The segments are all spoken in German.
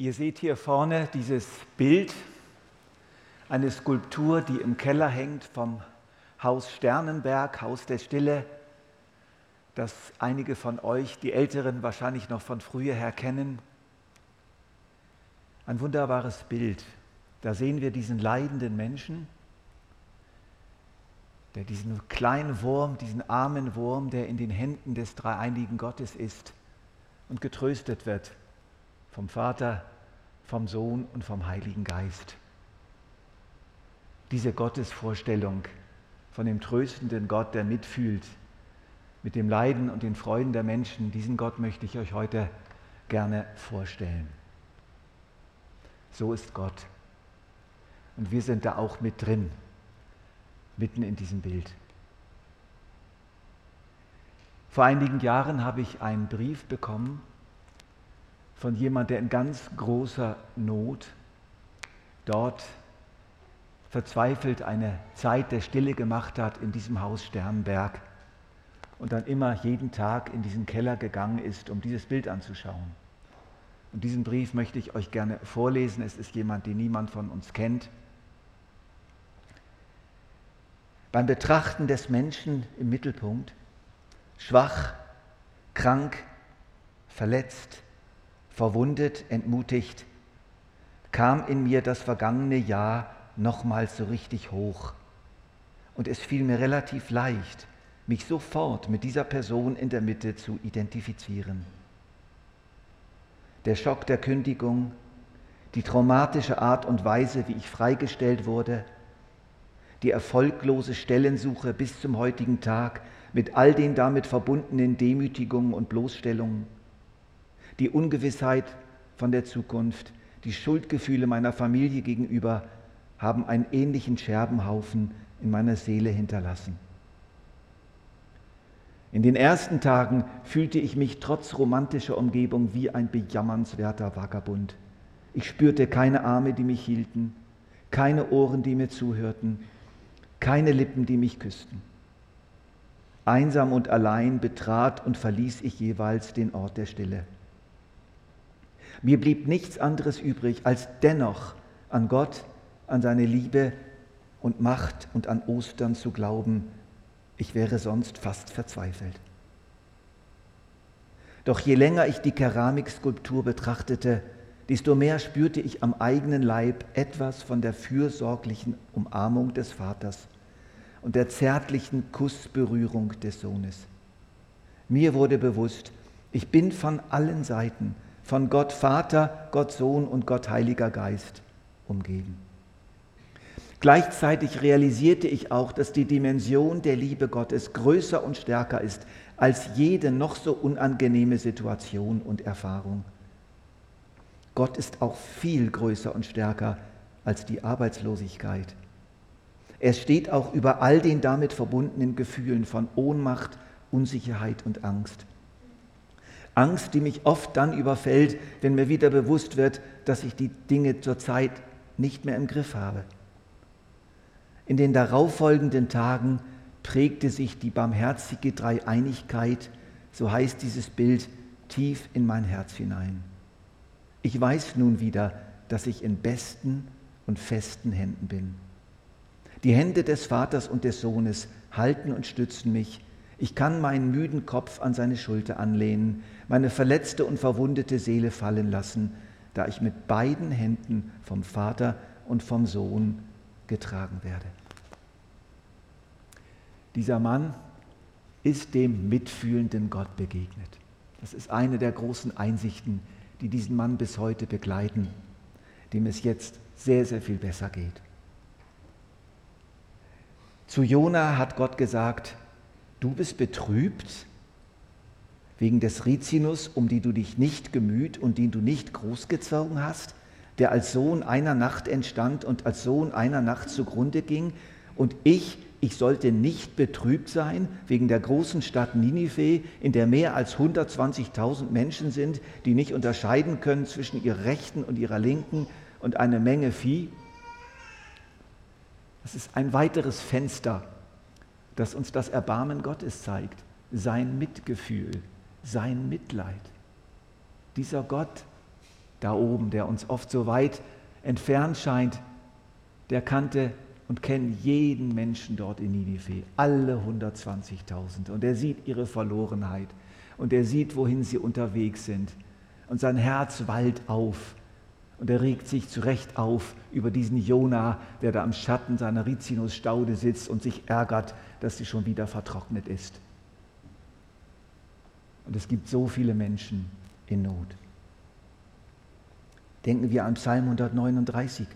Ihr seht hier vorne dieses Bild, eine Skulptur, die im Keller hängt vom Haus Sternenberg, Haus der Stille, das einige von euch, die Älteren, wahrscheinlich noch von früher her kennen. Ein wunderbares Bild. Da sehen wir diesen leidenden Menschen, der diesen kleinen Wurm, diesen armen Wurm, der in den Händen des dreieinigen Gottes ist und getröstet wird vom Vater, vom Sohn und vom Heiligen Geist. Diese Gottesvorstellung von dem tröstenden Gott, der mitfühlt mit dem Leiden und den Freuden der Menschen, diesen Gott möchte ich euch heute gerne vorstellen. So ist Gott. Und wir sind da auch mit drin, mitten in diesem Bild. Vor einigen Jahren habe ich einen Brief bekommen von jemand, der in ganz großer Not dort verzweifelt eine Zeit der Stille gemacht hat in diesem Haus Sternberg und dann immer jeden Tag in diesen Keller gegangen ist, um dieses Bild anzuschauen. Und diesen Brief möchte ich euch gerne vorlesen. Es ist jemand, den niemand von uns kennt. Beim Betrachten des Menschen im Mittelpunkt, schwach, krank, verletzt, verwundet, entmutigt, kam in mir das vergangene Jahr nochmals so richtig hoch. Und es fiel mir relativ leicht, mich sofort mit dieser Person in der Mitte zu identifizieren. Der Schock der Kündigung, die traumatische Art und Weise, wie ich freigestellt wurde, die erfolglose Stellensuche bis zum heutigen Tag mit all den damit verbundenen Demütigungen und Bloßstellungen, die Ungewissheit von der Zukunft, die Schuldgefühle meiner Familie gegenüber haben einen ähnlichen Scherbenhaufen in meiner Seele hinterlassen. In den ersten Tagen fühlte ich mich trotz romantischer Umgebung wie ein bejammernswerter Vagabund. Ich spürte keine Arme, die mich hielten, keine Ohren, die mir zuhörten, keine Lippen, die mich küssten. Einsam und allein betrat und verließ ich jeweils den Ort der Stille. Mir blieb nichts anderes übrig, als dennoch an Gott, an seine Liebe und Macht und an Ostern zu glauben. Ich wäre sonst fast verzweifelt. Doch je länger ich die Keramikskulptur betrachtete, desto mehr spürte ich am eigenen Leib etwas von der fürsorglichen Umarmung des Vaters und der zärtlichen Kussberührung des Sohnes. Mir wurde bewusst, ich bin von allen Seiten von Gott Vater, Gott Sohn und Gott Heiliger Geist umgeben. Gleichzeitig realisierte ich auch, dass die Dimension der Liebe Gottes größer und stärker ist als jede noch so unangenehme Situation und Erfahrung. Gott ist auch viel größer und stärker als die Arbeitslosigkeit. Er steht auch über all den damit verbundenen Gefühlen von Ohnmacht, Unsicherheit und Angst. Angst, die mich oft dann überfällt, wenn mir wieder bewusst wird, dass ich die Dinge zurzeit nicht mehr im Griff habe. In den darauffolgenden Tagen prägte sich die barmherzige Dreieinigkeit, so heißt dieses Bild, tief in mein Herz hinein. Ich weiß nun wieder, dass ich in besten und festen Händen bin. Die Hände des Vaters und des Sohnes halten und stützen mich ich kann meinen müden Kopf an seine Schulter anlehnen, meine verletzte und verwundete Seele fallen lassen, da ich mit beiden Händen vom Vater und vom Sohn getragen werde. Dieser Mann ist dem mitfühlenden Gott begegnet. Das ist eine der großen Einsichten, die diesen Mann bis heute begleiten, dem es jetzt sehr, sehr viel besser geht. Zu Jona hat Gott gesagt, du bist betrübt wegen des Rizinus, um die du dich nicht gemüht und den du nicht großgezogen hast, der als Sohn einer Nacht entstand und als Sohn einer Nacht zugrunde ging. Und ich, ich sollte nicht betrübt sein wegen der großen Stadt Ninive, in der mehr als 120.000 Menschen sind, die nicht unterscheiden können zwischen ihrer rechten und ihrer linken und eine Menge Vieh. Das ist ein weiteres Fenster das uns das Erbarmen Gottes zeigt, sein Mitgefühl, sein Mitleid. Dieser Gott da oben, der uns oft so weit entfernt scheint, der kannte und kennt jeden Menschen dort in Ninive, alle 120.000. Und er sieht ihre Verlorenheit und er sieht, wohin sie unterwegs sind. Und sein Herz wallt auf und er regt sich zurecht auf über diesen Jona, der da am Schatten seiner Rizinusstaude sitzt und sich ärgert, dass sie schon wieder vertrocknet ist. Und es gibt so viele Menschen in Not. Denken wir an Psalm 139.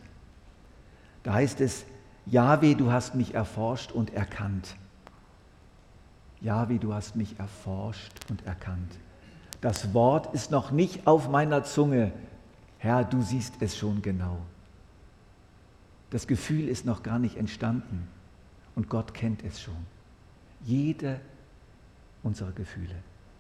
Da heißt es, Jahwe, du hast mich erforscht und erkannt. Jahwe, du hast mich erforscht und erkannt. Das Wort ist noch nicht auf meiner Zunge, Herr, du siehst es schon genau. Das Gefühl ist noch gar nicht entstanden und Gott kennt es schon. Jede unserer Gefühle,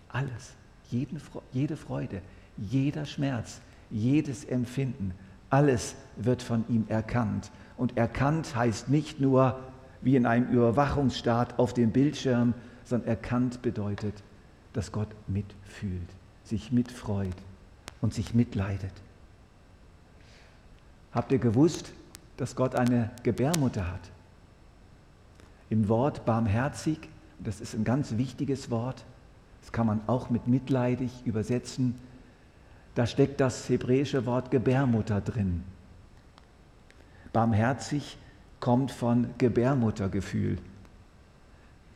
alles, jede Freude, jeder Schmerz, jedes Empfinden, alles wird von ihm erkannt. Und erkannt heißt nicht nur wie in einem Überwachungsstaat auf dem Bildschirm, sondern erkannt bedeutet, dass Gott mitfühlt, sich mitfreut und sich mitleidet. Habt ihr gewusst, dass Gott eine Gebärmutter hat? Im Wort barmherzig, das ist ein ganz wichtiges Wort, das kann man auch mit mitleidig übersetzen, da steckt das hebräische Wort Gebärmutter drin. Barmherzig kommt von Gebärmuttergefühl.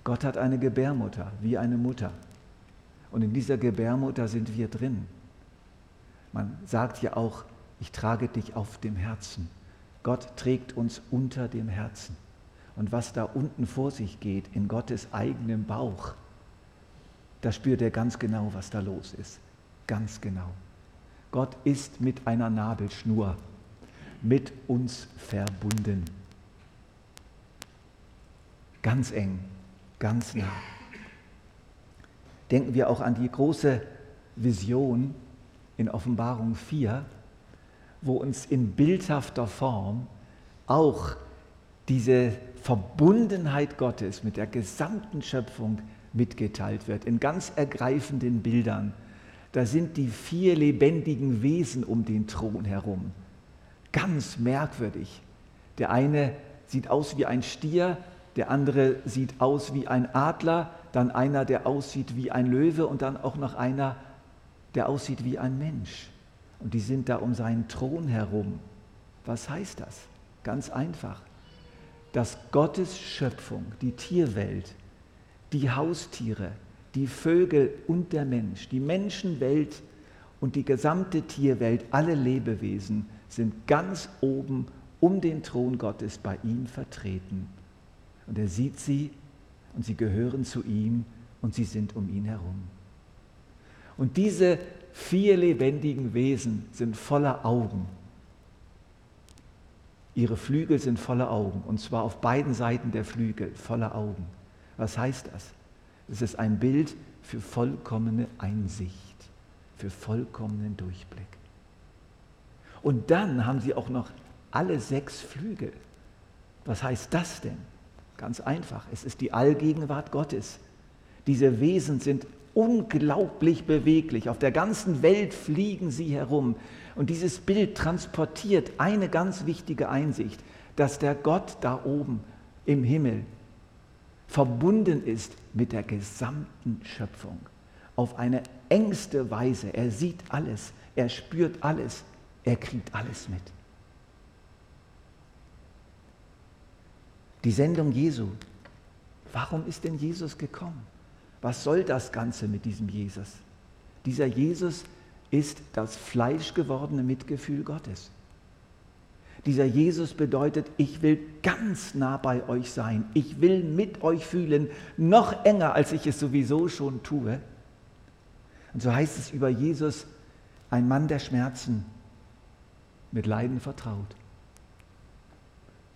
Gott hat eine Gebärmutter, wie eine Mutter. Und in dieser Gebärmutter sind wir drin. Man sagt ja auch, ich trage dich auf dem Herzen. Gott trägt uns unter dem Herzen. Und was da unten vor sich geht, in Gottes eigenem Bauch, da spürt er ganz genau, was da los ist. Ganz genau. Gott ist mit einer Nabelschnur mit uns verbunden. Ganz eng, ganz nah. Denken wir auch an die große Vision in Offenbarung 4, wo uns in bildhafter Form auch diese Verbundenheit Gottes mit der gesamten Schöpfung mitgeteilt wird, in ganz ergreifenden Bildern. Da sind die vier lebendigen Wesen um den Thron herum. Ganz merkwürdig. Der eine sieht aus wie ein Stier, der andere sieht aus wie ein Adler, dann einer, der aussieht wie ein Löwe und dann auch noch einer, der aussieht wie ein Mensch und die sind da um seinen Thron herum. Was heißt das? Ganz einfach. Dass Gottes Schöpfung, die Tierwelt, die Haustiere, die Vögel und der Mensch, die Menschenwelt und die gesamte Tierwelt, alle Lebewesen sind ganz oben um den Thron Gottes bei ihm vertreten. Und er sieht sie und sie gehören zu ihm und sie sind um ihn herum. Und diese vier lebendigen Wesen sind voller Augen. Ihre Flügel sind voller Augen, und zwar auf beiden Seiten der Flügel voller Augen. Was heißt das? Es ist ein Bild für vollkommene Einsicht, für vollkommenen Durchblick. Und dann haben sie auch noch alle sechs Flügel. Was heißt das denn? Ganz einfach, es ist die Allgegenwart Gottes. Diese Wesen sind unglaublich beweglich. Auf der ganzen Welt fliegen sie herum. Und dieses Bild transportiert eine ganz wichtige Einsicht, dass der Gott da oben im Himmel verbunden ist mit der gesamten Schöpfung. Auf eine engste Weise. Er sieht alles, er spürt alles, er kriegt alles mit. Die Sendung Jesu. Warum ist denn Jesus gekommen? Was soll das Ganze mit diesem Jesus? Dieser Jesus ist das fleischgewordene Mitgefühl Gottes. Dieser Jesus bedeutet, ich will ganz nah bei euch sein. Ich will mit euch fühlen, noch enger, als ich es sowieso schon tue. Und so heißt es über Jesus, ein Mann der Schmerzen, mit Leiden vertraut.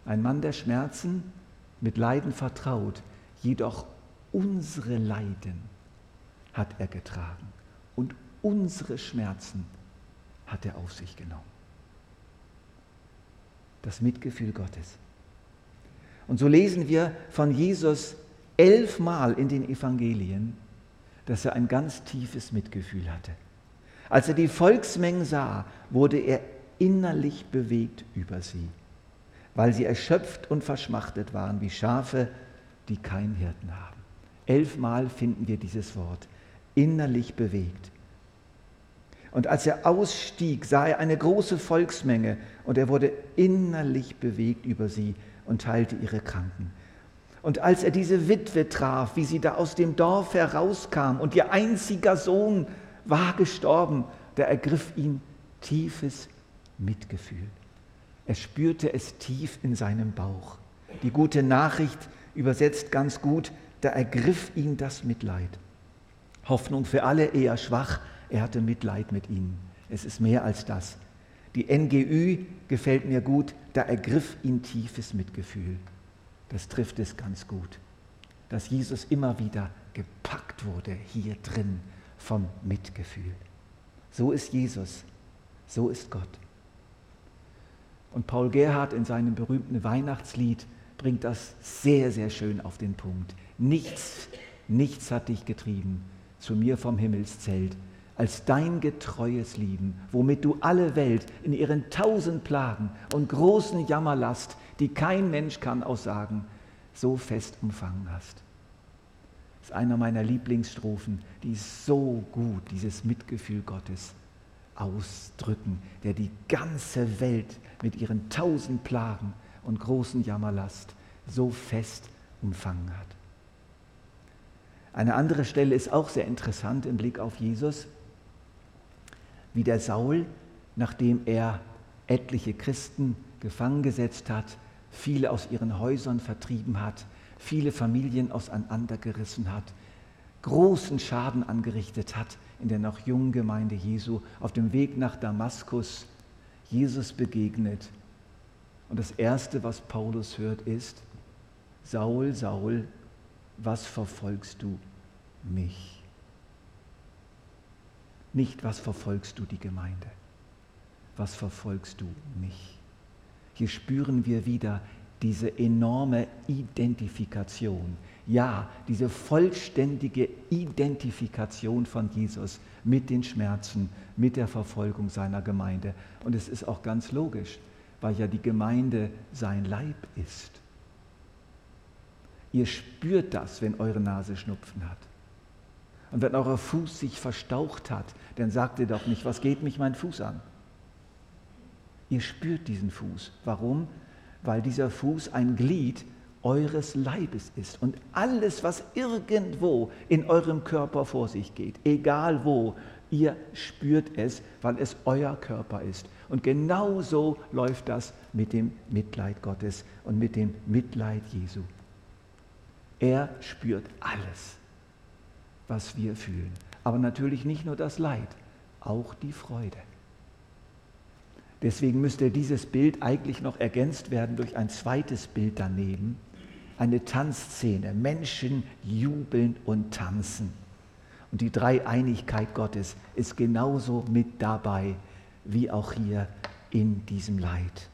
Ein Mann der Schmerzen, mit Leiden vertraut, jedoch unsere Leiden hat er getragen und unsere Schmerzen hat er auf sich genommen. Das Mitgefühl Gottes. Und so lesen wir von Jesus elfmal in den Evangelien, dass er ein ganz tiefes Mitgefühl hatte. Als er die Volksmengen sah, wurde er innerlich bewegt über sie, weil sie erschöpft und verschmachtet waren wie Schafe, die keinen Hirten haben. Elfmal finden wir dieses Wort, innerlich bewegt. Und als er ausstieg, sah er eine große Volksmenge und er wurde innerlich bewegt über sie und heilte ihre Kranken. Und als er diese Witwe traf, wie sie da aus dem Dorf herauskam und ihr einziger Sohn war gestorben, da ergriff ihn tiefes Mitgefühl. Er spürte es tief in seinem Bauch. Die gute Nachricht übersetzt ganz gut, da ergriff ihn das Mitleid. Hoffnung für alle eher schwach, er hatte Mitleid mit ihnen. Es ist mehr als das. Die NGÜ gefällt mir gut, da ergriff ihn tiefes Mitgefühl. Das trifft es ganz gut, dass Jesus immer wieder gepackt wurde hier drin vom Mitgefühl. So ist Jesus, so ist Gott. Und Paul Gerhard in seinem berühmten Weihnachtslied bringt das sehr, sehr schön auf den Punkt. Nichts, nichts hat dich getrieben zu mir vom Himmelszelt, als dein getreues Lieben, womit du alle Welt in ihren tausend Plagen und großen Jammerlast, die kein Mensch kann aussagen, so fest umfangen hast. Das ist einer meiner Lieblingsstrophen, die so gut dieses Mitgefühl Gottes ausdrücken, der die ganze Welt mit ihren tausend Plagen und großen Jammerlast so fest umfangen hat. Eine andere Stelle ist auch sehr interessant im Blick auf Jesus wie der Saul, nachdem er etliche Christen gefangen gesetzt hat, viele aus ihren Häusern vertrieben hat, viele Familien auseinandergerissen hat, großen Schaden angerichtet hat in der noch jungen Gemeinde Jesu, auf dem Weg nach Damaskus Jesus begegnet. Und das Erste, was Paulus hört, ist, Saul, Saul, was verfolgst du mich? Nicht, was verfolgst du die Gemeinde? Was verfolgst du mich? Hier spüren wir wieder diese enorme Identifikation. Ja, diese vollständige Identifikation von Jesus mit den Schmerzen, mit der Verfolgung seiner Gemeinde. Und es ist auch ganz logisch, weil ja die Gemeinde sein Leib ist. Ihr spürt das, wenn eure Nase Schnupfen hat. Und wenn euer Fuß sich verstaucht hat, dann sagt ihr doch nicht, was geht mich mein Fuß an? Ihr spürt diesen Fuß. Warum? Weil dieser Fuß ein Glied eures Leibes ist. Und alles, was irgendwo in eurem Körper vor sich geht, egal wo, ihr spürt es, weil es euer Körper ist. Und genau so läuft das mit dem Mitleid Gottes und mit dem Mitleid Jesu. Er spürt alles was wir fühlen. Aber natürlich nicht nur das Leid, auch die Freude. Deswegen müsste dieses Bild eigentlich noch ergänzt werden durch ein zweites Bild daneben, eine Tanzszene. Menschen jubeln und tanzen. Und die Dreieinigkeit Gottes ist genauso mit dabei wie auch hier in diesem Leid.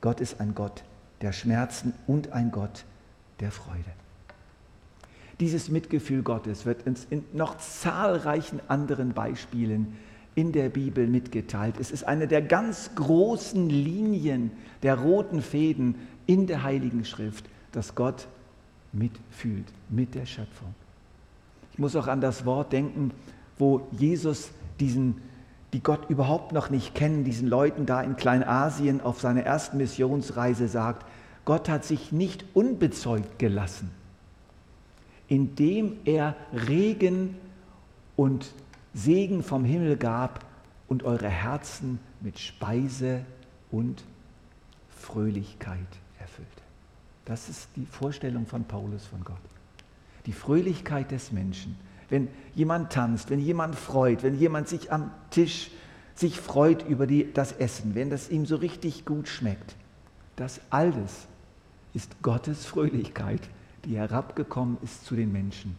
Gott ist ein Gott der Schmerzen und ein Gott der Freude. Dieses Mitgefühl Gottes wird uns in noch zahlreichen anderen Beispielen in der Bibel mitgeteilt. Es ist eine der ganz großen Linien der roten Fäden in der Heiligen Schrift, dass Gott mitfühlt mit der Schöpfung. Ich muss auch an das Wort denken, wo Jesus diesen, die Gott überhaupt noch nicht kennen, diesen Leuten da in Kleinasien auf seiner ersten Missionsreise sagt, Gott hat sich nicht unbezeugt gelassen indem er Regen und Segen vom Himmel gab und eure Herzen mit Speise und Fröhlichkeit erfüllte. Das ist die Vorstellung von Paulus von Gott. Die Fröhlichkeit des Menschen. Wenn jemand tanzt, wenn jemand freut, wenn jemand sich am Tisch sich freut über die, das Essen, wenn das ihm so richtig gut schmeckt, das alles ist Gottes Fröhlichkeit die herabgekommen ist zu den Menschen.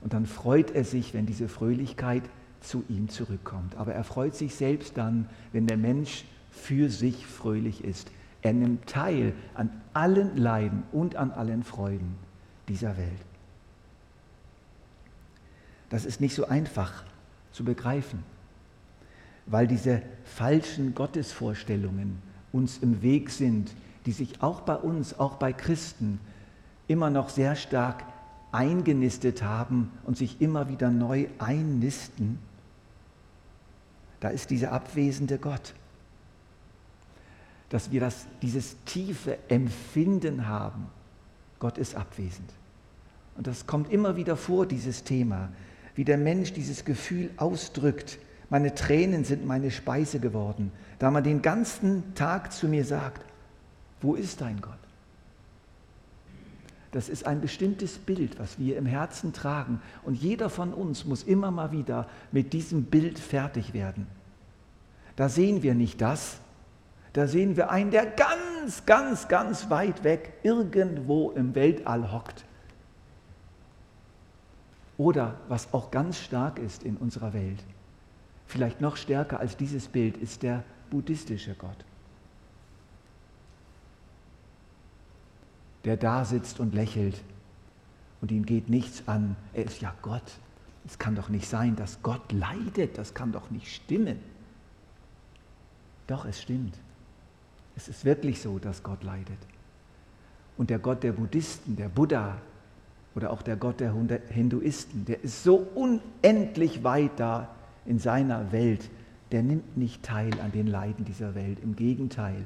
Und dann freut er sich, wenn diese Fröhlichkeit zu ihm zurückkommt. Aber er freut sich selbst dann, wenn der Mensch für sich fröhlich ist. Er nimmt teil an allen Leiden und an allen Freuden dieser Welt. Das ist nicht so einfach, zu begreifen, weil diese falschen Gottesvorstellungen uns im Weg sind, die sich auch bei uns, auch bei Christen, immer noch sehr stark eingenistet haben und sich immer wieder neu einnisten, da ist dieser abwesende Gott. Dass wir das, dieses tiefe Empfinden haben, Gott ist abwesend. Und das kommt immer wieder vor, dieses Thema, wie der Mensch dieses Gefühl ausdrückt. Meine Tränen sind meine Speise geworden, da man den ganzen Tag zu mir sagt, wo ist dein Gott? Das ist ein bestimmtes Bild, was wir im Herzen tragen. Und jeder von uns muss immer mal wieder mit diesem Bild fertig werden. Da sehen wir nicht das, da sehen wir einen, der ganz, ganz, ganz weit weg irgendwo im Weltall hockt. Oder was auch ganz stark ist in unserer Welt, vielleicht noch stärker als dieses Bild, ist der buddhistische Gott. Der da sitzt und lächelt und ihm geht nichts an. Er ist ja Gott. Es kann doch nicht sein, dass Gott leidet. Das kann doch nicht stimmen. Doch, es stimmt. Es ist wirklich so, dass Gott leidet. Und der Gott der Buddhisten, der Buddha oder auch der Gott der Hinduisten, der ist so unendlich weit da in seiner Welt, der nimmt nicht teil an den Leiden dieser Welt. Im Gegenteil,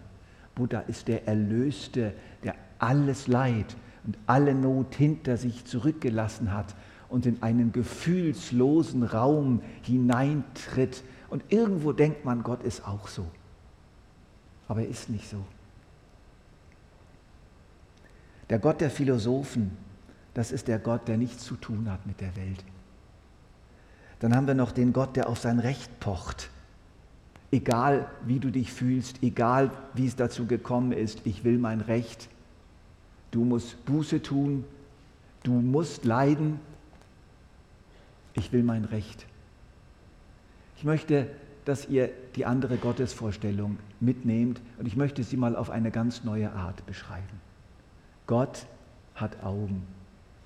Buddha ist der Erlöste, der alles Leid und alle Not hinter sich zurückgelassen hat und in einen gefühlslosen Raum hineintritt. Und irgendwo denkt man, Gott ist auch so. Aber er ist nicht so. Der Gott der Philosophen, das ist der Gott, der nichts zu tun hat mit der Welt. Dann haben wir noch den Gott, der auf sein Recht pocht. Egal wie du dich fühlst, egal wie es dazu gekommen ist, ich will mein Recht du musst Buße tun, du musst leiden, ich will mein Recht. Ich möchte, dass ihr die andere Gottesvorstellung mitnehmt und ich möchte sie mal auf eine ganz neue Art beschreiben. Gott hat Augen,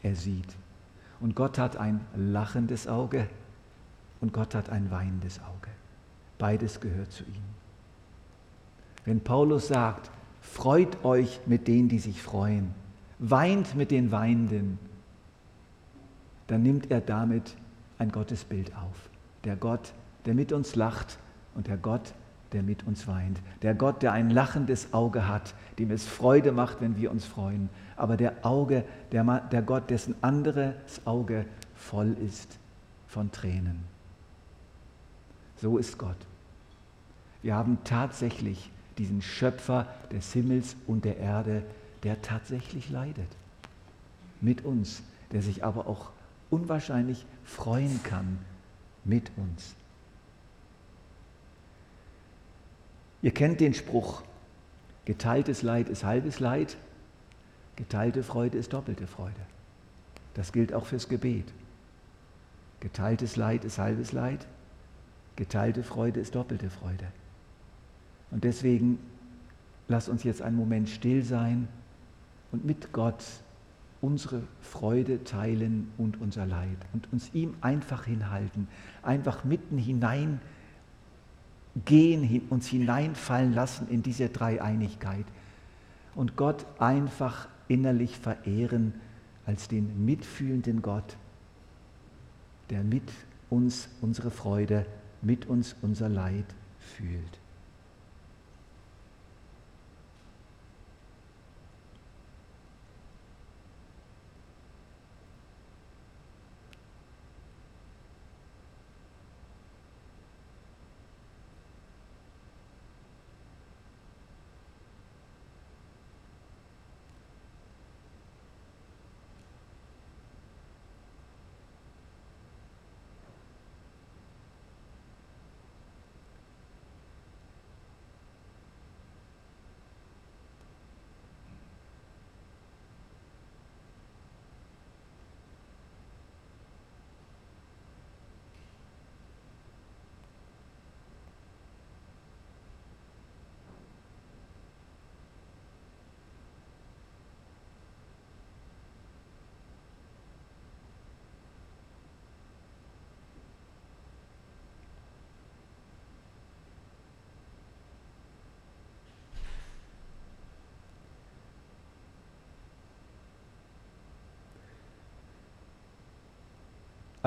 er sieht. Und Gott hat ein lachendes Auge und Gott hat ein weinendes Auge. Beides gehört zu ihm. Wenn Paulus sagt, Freut euch mit denen, die sich freuen. Weint mit den Weinenden. Dann nimmt er damit ein Gottesbild auf. Der Gott, der mit uns lacht und der Gott, der mit uns weint. Der Gott, der ein lachendes Auge hat, dem es Freude macht, wenn wir uns freuen. Aber der Auge, der, der Gott, dessen anderes Auge voll ist von Tränen. So ist Gott. Wir haben tatsächlich diesen Schöpfer des Himmels und der Erde, der tatsächlich leidet. Mit uns, der sich aber auch unwahrscheinlich freuen kann mit uns. Ihr kennt den Spruch, geteiltes Leid ist halbes Leid, geteilte Freude ist doppelte Freude. Das gilt auch fürs Gebet. Geteiltes Leid ist halbes Leid, geteilte Freude ist doppelte Freude. Und deswegen lass uns jetzt einen Moment still sein und mit Gott unsere Freude teilen und unser Leid und uns ihm einfach hinhalten, einfach mitten hinein gehen, uns hineinfallen lassen in diese Dreieinigkeit und Gott einfach innerlich verehren als den mitfühlenden Gott, der mit uns unsere Freude, mit uns unser Leid fühlt.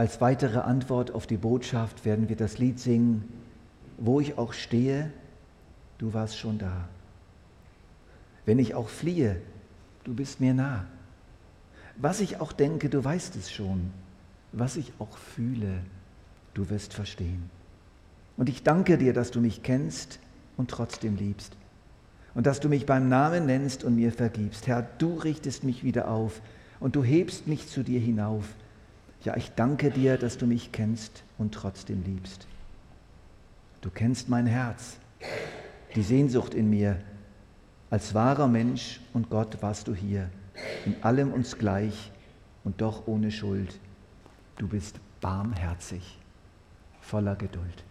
Als weitere Antwort auf die Botschaft werden wir das Lied singen, wo ich auch stehe, du warst schon da. Wenn ich auch fliehe, du bist mir nah. Was ich auch denke, du weißt es schon. Was ich auch fühle, du wirst verstehen. Und ich danke dir, dass du mich kennst und trotzdem liebst. Und dass du mich beim Namen nennst und mir vergibst. Herr, du richtest mich wieder auf und du hebst mich zu dir hinauf. Ja, ich danke dir, dass du mich kennst und trotzdem liebst. Du kennst mein Herz, die Sehnsucht in mir. Als wahrer Mensch und Gott warst du hier, in allem uns gleich und doch ohne Schuld. Du bist barmherzig, voller Geduld.